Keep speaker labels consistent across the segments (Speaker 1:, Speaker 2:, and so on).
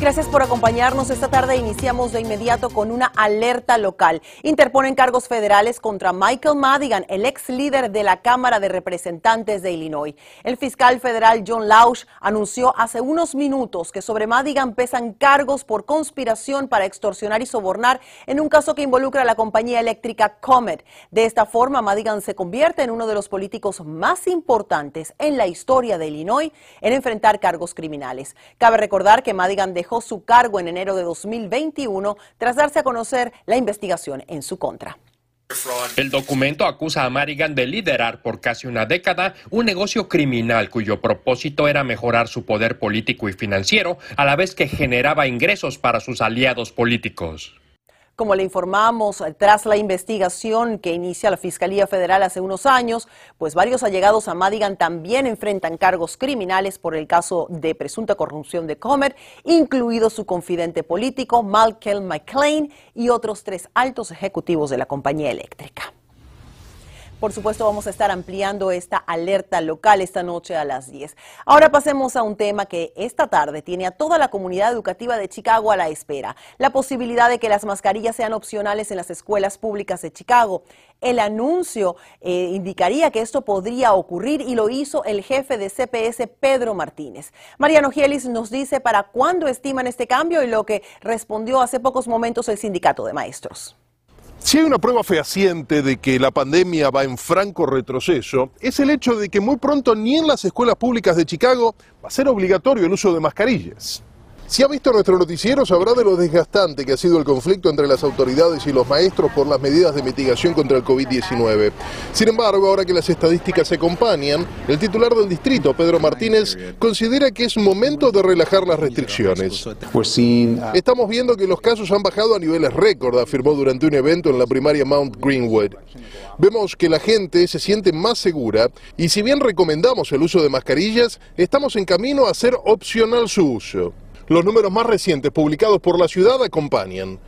Speaker 1: Gracias por acompañarnos. Esta tarde iniciamos de inmediato con una alerta local. Interponen cargos federales contra Michael Madigan, el ex líder de la Cámara de Representantes de Illinois. El fiscal federal John Lausch anunció hace unos minutos que sobre Madigan pesan cargos por conspiración para extorsionar y sobornar en un caso que involucra a la compañía eléctrica Comet. De esta forma, Madigan se convierte en uno de los políticos más importantes en la historia de Illinois en enfrentar cargos criminales. Cabe recordar que Madigan dejó su cargo en enero de 2021 tras darse a conocer la investigación en su contra.
Speaker 2: El documento acusa a Madigan de liderar por casi una década un negocio criminal cuyo propósito era mejorar su poder político y financiero a la vez que generaba ingresos para sus aliados políticos.
Speaker 1: Como le informamos, tras la investigación que inicia la Fiscalía Federal hace unos años, pues varios allegados a Madigan también enfrentan cargos criminales por el caso de presunta corrupción de Comer, incluido su confidente político, Malcolm McLean, y otros tres altos ejecutivos de la compañía eléctrica. Por supuesto, vamos a estar ampliando esta alerta local esta noche a las 10. Ahora pasemos a un tema que esta tarde tiene a toda la comunidad educativa de Chicago a la espera, la posibilidad de que las mascarillas sean opcionales en las escuelas públicas de Chicago. El anuncio eh, indicaría que esto podría ocurrir y lo hizo el jefe de CPS, Pedro Martínez. Mariano Gielis nos dice para cuándo estiman este cambio y lo que respondió hace pocos momentos el sindicato de maestros.
Speaker 3: Si hay una prueba fehaciente de que la pandemia va en franco retroceso, es el hecho de que muy pronto ni en las escuelas públicas de Chicago va a ser obligatorio el uso de mascarillas. Si ha visto nuestro noticiero sabrá de lo desgastante que ha sido el conflicto entre las autoridades y los maestros por las medidas de mitigación contra el COVID-19. Sin embargo, ahora que las estadísticas se acompañan, el titular del distrito, Pedro Martínez, considera que es momento de relajar las restricciones. Estamos viendo que los casos han bajado a niveles récord, afirmó durante un evento en la primaria Mount Greenwood. Vemos que la gente se siente más segura y si bien recomendamos el uso de mascarillas, estamos en camino a hacer opcional su uso. Los números más recientes publicados por la ciudad acompañan.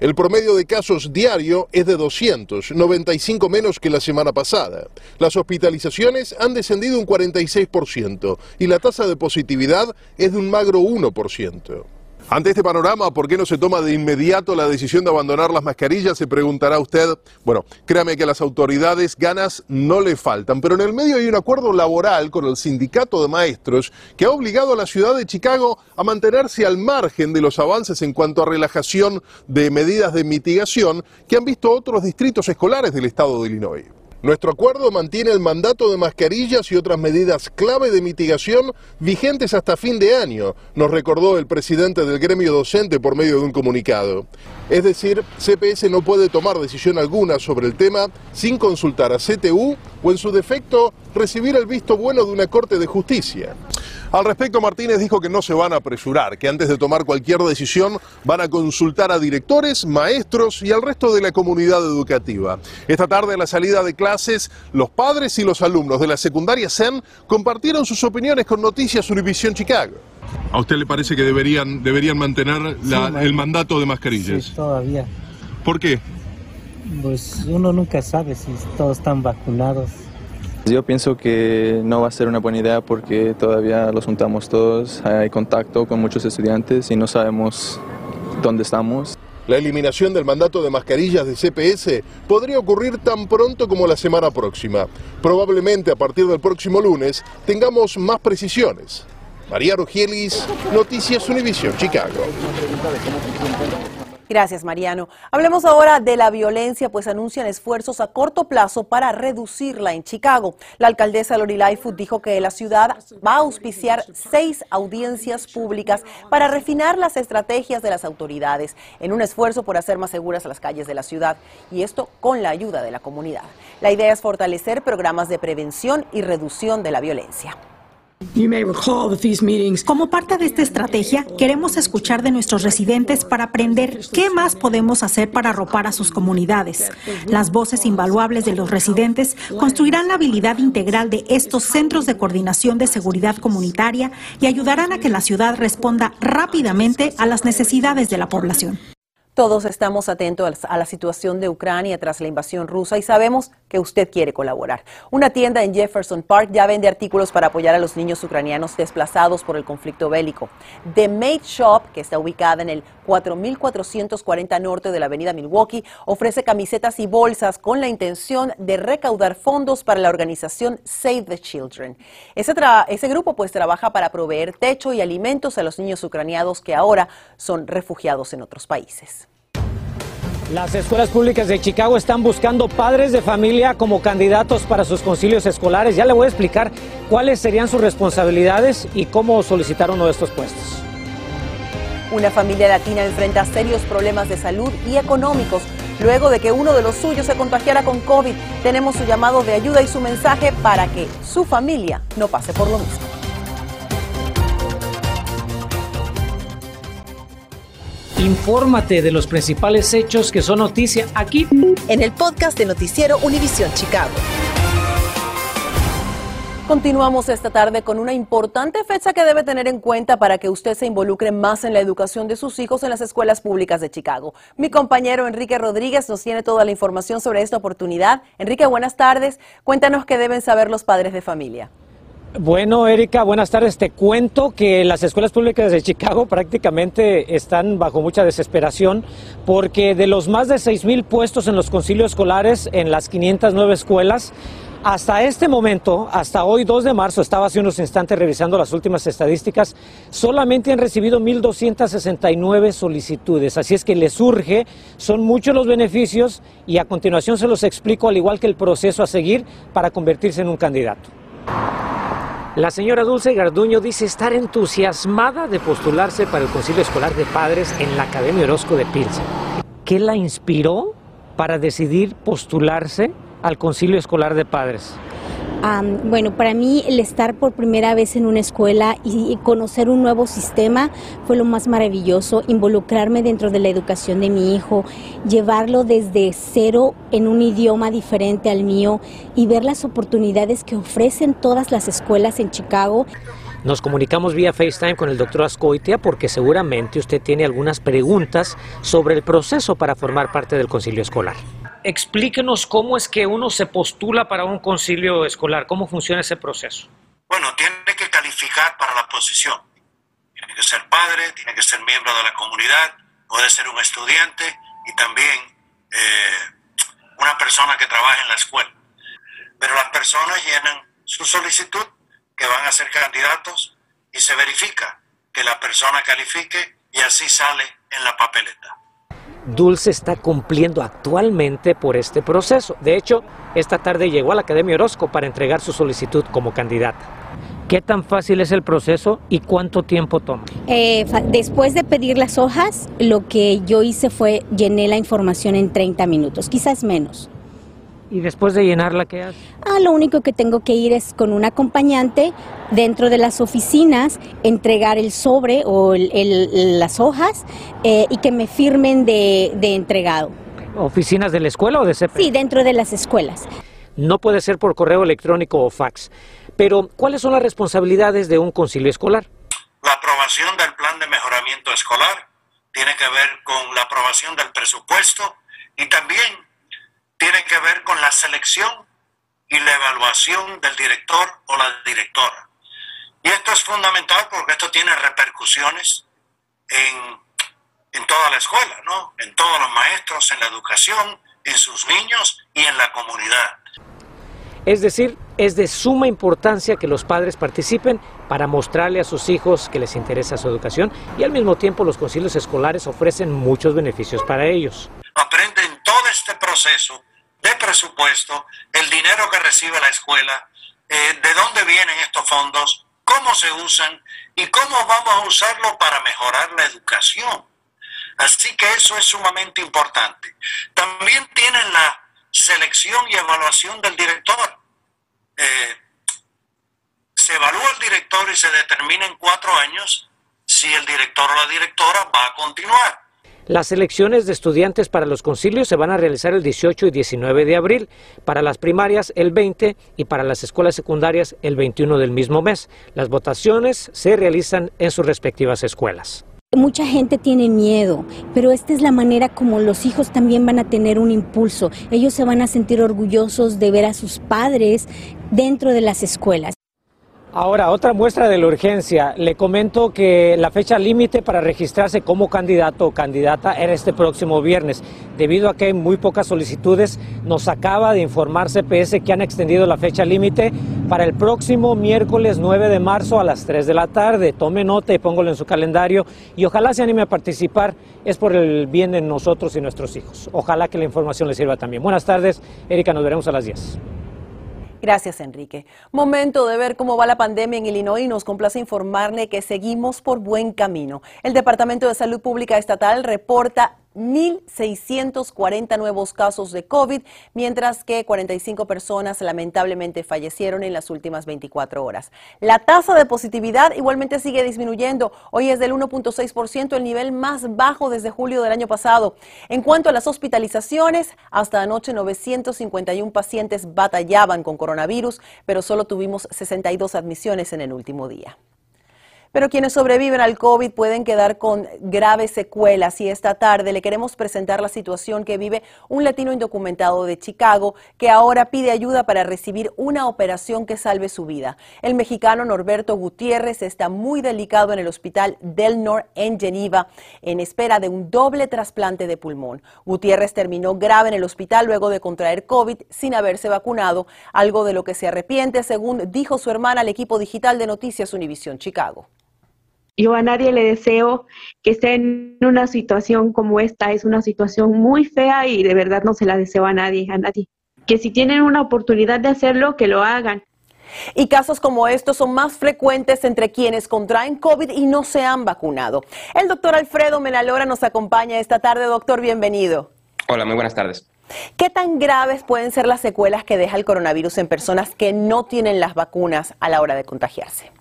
Speaker 3: El promedio de casos diario es de 200, 95 menos que la semana pasada. Las hospitalizaciones han descendido un 46% y la tasa de positividad es de un magro 1%. Ante este panorama, ¿por qué no se toma de inmediato la decisión de abandonar las mascarillas? Se preguntará usted. Bueno, créame que a las autoridades ganas no le faltan, pero en el medio hay un acuerdo laboral con el sindicato de maestros que ha obligado a la ciudad de Chicago a mantenerse al margen de los avances en cuanto a relajación de medidas de mitigación que han visto otros distritos escolares del estado de Illinois. Nuestro acuerdo mantiene el mandato de mascarillas y otras medidas clave de mitigación vigentes hasta fin de año, nos recordó el presidente del gremio docente por medio de un comunicado. Es decir, CPS no puede tomar decisión alguna sobre el tema sin consultar a CTU o en su defecto recibir el visto bueno de una Corte de Justicia. Al respecto, Martínez dijo que no se van a apresurar, que antes de tomar cualquier decisión van a consultar a directores, maestros y al resto de la comunidad educativa. Esta tarde, a la salida de clases, los padres y los alumnos de la secundaria SEN compartieron sus opiniones con Noticias Univisión Chicago. ¿A usted le parece que deberían, deberían mantener el mandato de mascarillas?
Speaker 4: Sí, todavía.
Speaker 3: ¿Por qué?
Speaker 4: Pues uno nunca sabe si todos están vacunados.
Speaker 5: Yo pienso que no va a ser una buena idea porque todavía los juntamos todos, hay contacto con muchos estudiantes y no sabemos dónde estamos.
Speaker 3: La eliminación del mandato de mascarillas de CPS podría ocurrir tan pronto como la semana próxima. Probablemente a partir del próximo lunes tengamos más precisiones. María Rogielis, Noticias Univision, Chicago.
Speaker 1: Gracias, Mariano. Hablemos ahora de la violencia, pues anuncian esfuerzos a corto plazo para reducirla en Chicago. La alcaldesa Lori Lightfoot dijo que la ciudad va a auspiciar seis audiencias públicas para refinar las estrategias de las autoridades en un esfuerzo por hacer más seguras las calles de la ciudad y esto con la ayuda de la comunidad. La idea es fortalecer programas de prevención y reducción de la violencia.
Speaker 6: Como parte de esta estrategia, queremos escuchar de nuestros residentes para aprender qué más podemos hacer para arropar a sus comunidades. Las voces invaluables de los residentes construirán la habilidad integral de estos centros de coordinación de seguridad comunitaria y ayudarán a que la ciudad responda rápidamente a las necesidades de la población.
Speaker 1: Todos estamos atentos a la situación de Ucrania tras la invasión rusa y sabemos que usted quiere colaborar. Una tienda en Jefferson Park ya vende artículos para apoyar a los niños ucranianos desplazados por el conflicto bélico. The Made Shop, que está ubicada en el 4440 norte de la avenida Milwaukee, ofrece camisetas y bolsas con la intención de recaudar fondos para la organización Save the Children. Ese, ese grupo pues trabaja para proveer techo y alimentos a los niños ucranianos que ahora son refugiados en otros países.
Speaker 7: Las escuelas públicas de Chicago están buscando padres de familia como candidatos para sus concilios escolares. Ya le voy a explicar cuáles serían sus responsabilidades y cómo solicitar uno de estos puestos.
Speaker 1: Una familia latina enfrenta serios problemas de salud y económicos luego de que uno de los suyos se contagiara con COVID. Tenemos su llamado de ayuda y su mensaje para que su familia no pase por lo mismo.
Speaker 7: Infórmate de los principales hechos que son noticia aquí
Speaker 1: en el podcast de Noticiero Univisión Chicago. Continuamos esta tarde con una importante fecha que debe tener en cuenta para que usted se involucre más en la educación de sus hijos en las escuelas públicas de Chicago. Mi compañero Enrique Rodríguez nos tiene toda la información sobre esta oportunidad. Enrique, buenas tardes. Cuéntanos qué deben saber los padres de familia.
Speaker 7: Bueno, Erika, buenas tardes. Te cuento que las escuelas públicas de Chicago prácticamente están bajo mucha desesperación porque de los más de 6 mil puestos en los concilios escolares en las 509 escuelas, hasta este momento, hasta hoy 2 de marzo, estaba hace unos instantes revisando las últimas estadísticas, solamente han recibido 1.269 solicitudes. Así es que les surge, son muchos los beneficios y a continuación se los explico al igual que el proceso a seguir para convertirse en un candidato. La señora Dulce Garduño dice estar entusiasmada de postularse para el Concilio Escolar de Padres en la Academia Orozco de Pilsen. ¿Qué la inspiró para decidir postularse al Concilio Escolar de Padres?
Speaker 8: Bueno, para mí el estar por primera vez en una escuela y, conocer un nuevo sistema fue lo más maravilloso, involucrarme dentro de la educación de mi hijo, llevarlo desde cero en un idioma diferente al mío y ver las oportunidades que ofrecen todas las escuelas en Chicago.
Speaker 7: Nos comunicamos vía FaceTime con el doctor Ascoitia porque seguramente usted tiene algunas preguntas sobre el proceso para formar parte del concilio escolar explíquenos cómo es que uno se postula para un concilio escolar, cómo funciona ese proceso.
Speaker 9: Bueno, tiene que calificar para la posición. Tiene que ser padre, tiene que ser miembro de la comunidad, puede ser un estudiante y también eh, una persona que trabaja en la escuela. Pero las personas llenan su solicitud, que van a ser candidatos, y se verifica que la persona califique y así sale en la papeleta.
Speaker 7: Dulce está cumpliendo actualmente por este proceso. De hecho, esta tarde llegó a la Academia Orozco para entregar su solicitud como candidata. ¿Qué tan fácil es el proceso y cuánto tiempo toma?
Speaker 8: Eh, después de pedir las hojas, lo que yo hice fue llené la información en 30 minutos, quizás menos.
Speaker 7: ¿Y después de llenarla qué haces?
Speaker 8: Ah, lo único que tengo que ir es con un acompañante dentro de las oficinas, entregar el sobre o las hojas eh, y que me firmen de, entregado.
Speaker 7: ¿Oficinas de la escuela o de CP?
Speaker 8: Sí, dentro de las escuelas.
Speaker 7: No puede ser por correo electrónico o fax. Pero, ¿cuáles son las responsabilidades de un concilio escolar?
Speaker 9: La aprobación del plan de mejoramiento escolar tiene que ver con la aprobación del presupuesto y también tiene que ver con la selección y la evaluación del director o la directora. Y esto es fundamental porque esto tiene repercusiones en, en toda la escuela, ¿no? En todos los maestros, en la educación, en sus niños y en la comunidad.
Speaker 7: Es decir, es de suma importancia que los padres participen para mostrarle a sus hijos que les interesa su educación y al mismo tiempo los concilios escolares ofrecen muchos beneficios para ellos.
Speaker 9: Aprenden todo este proceso de presupuesto, el dinero que recibe la escuela, eh, de dónde vienen estos fondos, cómo se usan y cómo vamos a usarlo para mejorar la educación. Así que eso es sumamente importante. También tienen la selección y evaluación del director. Eh, se evalúa el director y se determina en cuatro años si el director o la directora va a continuar.
Speaker 7: Las elecciones de estudiantes para los concilios se van a realizar el 18 y 19 de abril, para las primarias el 20 y para las escuelas secundarias el 21 del mismo mes. Las votaciones se realizan en sus respectivas escuelas.
Speaker 8: Mucha gente tiene miedo, pero esta es la manera como los hijos también van a tener un impulso. Ellos se van a sentir orgullosos de ver a sus padres dentro de las escuelas.
Speaker 7: Ahora, otra muestra de la urgencia. Le comento que la fecha límite para registrarse como candidato o candidata era este próximo viernes. Debido a que hay muy pocas solicitudes, nos acaba de informar CPS que han extendido la fecha límite para el próximo miércoles 9 de marzo a las 3 de la tarde. Tome nota y póngalo en su calendario y ojalá se anime a participar. Es por el bien de nosotros y nuestros hijos. Ojalá que la información les sirva también. Buenas tardes, Erika, nos veremos a las 10.
Speaker 1: Gracias, Enrique. Momento de ver cómo va la pandemia en Illinois nos complace informarle que seguimos por buen camino. El Departamento de Salud Pública Estatal reporta 1.640 nuevos casos de COVID, mientras que 45 personas lamentablemente fallecieron en las últimas 24 horas. La tasa de positividad igualmente sigue disminuyendo. Hoy es del 1.6%, el nivel más bajo desde julio del año pasado. En cuanto a las hospitalizaciones, hasta anoche 951 pacientes batallaban con coronavirus, pero solo tuvimos 62 admisiones en el último día. Pero quienes sobreviven al COVID pueden quedar con graves secuelas y esta tarde le queremos presentar la situación que vive un latino indocumentado de Chicago que ahora pide ayuda para recibir una operación que salve su vida. El mexicano Norberto Gutiérrez está muy delicado en el hospital Del Nor en Geneva en espera de un doble trasplante de pulmón. Gutiérrez terminó grave en el hospital luego de contraer COVID sin haberse vacunado, algo de lo que se arrepiente según dijo su hermana al equipo digital de Noticias Univisión Chicago.
Speaker 10: Yo a nadie le deseo que esté en una situación como esta. Es una situación muy fea y de verdad no se la deseo a nadie, a nadie. Que si tienen una oportunidad de hacerlo, que lo hagan.
Speaker 1: Y casos como estos son más frecuentes entre quienes contraen COVID y no se han vacunado. El doctor Alfredo Menalora nos acompaña esta tarde. Doctor, bienvenido.
Speaker 11: Hola, muy buenas tardes.
Speaker 1: ¿Qué tan graves pueden ser las secuelas que deja el coronavirus en personas que no tienen las vacunas a la hora de contagiarse?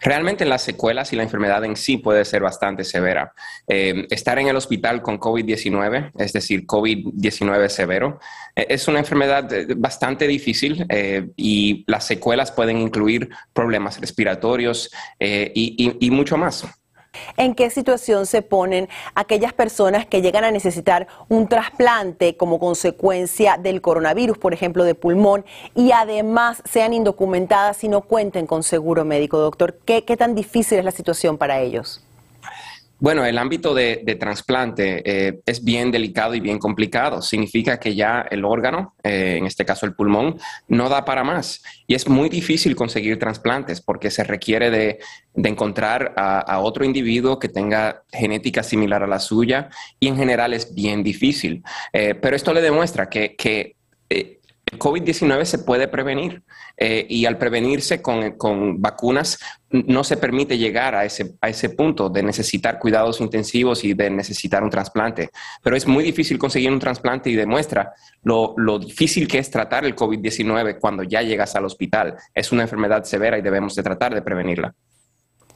Speaker 11: Realmente las secuelas y la enfermedad en sí puede ser bastante severa. Eh, estar en el hospital con COVID-19, es decir, COVID-19 severo, eh, es una enfermedad eh, bastante difícil y las secuelas pueden incluir problemas respiratorios y mucho más.
Speaker 1: ¿En qué situación se ponen aquellas personas que llegan a necesitar un trasplante como consecuencia del coronavirus, por ejemplo, de pulmón, y además sean indocumentadas y no cuenten con seguro médico, doctor? ¿Qué, qué tan difícil es la situación para ellos?
Speaker 11: Bueno, el ámbito de, trasplante eh, es bien delicado y bien complicado. Significa que ya el órgano, eh, en este caso el pulmón, no da para más. Y es muy difícil conseguir trasplantes porque se requiere de, encontrar a, otro individuo que tenga genética similar a la suya y en general es bien difícil. Eh, pero esto le demuestra que, que el COVID-19 se puede prevenir eh, y al prevenirse con, vacunas no se permite llegar a ese, a ese punto de necesitar cuidados intensivos y de necesitar un trasplante. Pero es muy difícil conseguir un trasplante y demuestra lo, lo difícil que es tratar el COVID-19 cuando ya llegas al hospital. Es una enfermedad severa y debemos de tratar de prevenirla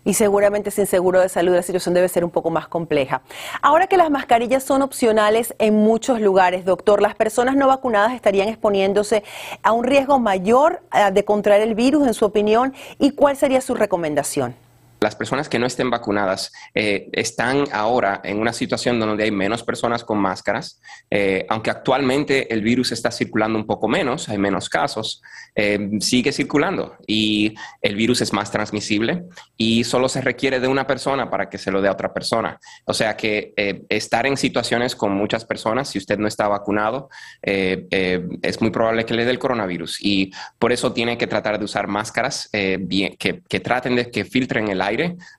Speaker 1: y seguramente sin seguro de salud la situación debe ser un poco más compleja. Ahora que las mascarillas son opcionales en muchos lugares, doctor, las personas no vacunadas estarían exponiéndose a un riesgo mayor eh, de contraer el virus, en su opinión, y cuál sería su recomendación
Speaker 11: las personas que no estén vacunadas eh, están ahora en una situación donde hay menos personas con máscaras, eh, aunque actualmente el virus está circulando un poco menos, hay menos casos, eh, sigue circulando y el virus es más transmisible y solo se requiere de una persona para que se lo dé a otra persona. O sea que estar en situaciones con muchas personas, si usted no está vacunado, es muy probable que le dé el coronavirus y por eso tiene que tratar de usar máscaras bien, que, que traten de que filtren el aire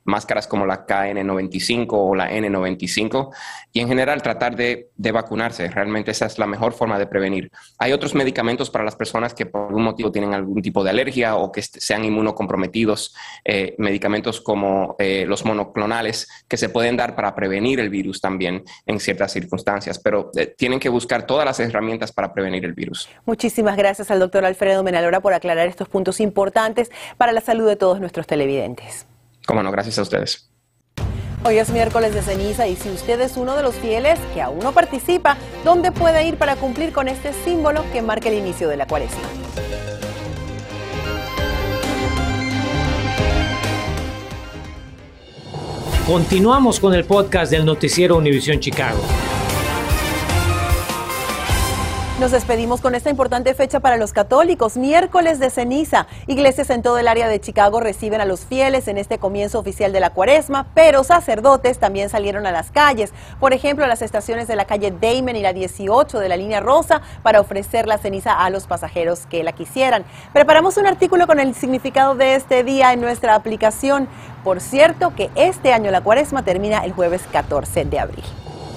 Speaker 11: máscaras como la KN95 o la N95 y en general tratar de, vacunarse. Realmente esa es la mejor forma de prevenir. Hay otros medicamentos para las personas que por algún motivo tienen algún tipo de alergia o que sean inmunocomprometidos, eh, medicamentos como eh, los monoclonales que se pueden dar para prevenir el virus también en ciertas circunstancias, pero eh, tienen que buscar todas las herramientas para prevenir el virus.
Speaker 1: Muchísimas gracias al doctor Alfredo Menalora por aclarar estos puntos importantes para la salud de todos nuestros televidentes.
Speaker 11: Cómo no, gracias a ustedes.
Speaker 1: Hoy es miércoles de ceniza y si usted es uno de los fieles que aún no participa, ¿dónde puede ir para cumplir con este símbolo que marca el inicio de la cuaresma?
Speaker 7: Continuamos con el podcast del noticiero Univisión Chicago.
Speaker 1: Nos despedimos con esta importante fecha para los católicos, miércoles de ceniza. Iglesias en todo el área de Chicago reciben a los fieles en este comienzo oficial de la cuaresma, pero sacerdotes también salieron a las calles, por ejemplo a las estaciones de la calle Damon y la 18 de la línea rosa para ofrecer la ceniza a los pasajeros que la quisieran. Preparamos un artículo con el significado de este día en nuestra aplicación. Por cierto que este año la cuaresma termina el jueves 14 de abril.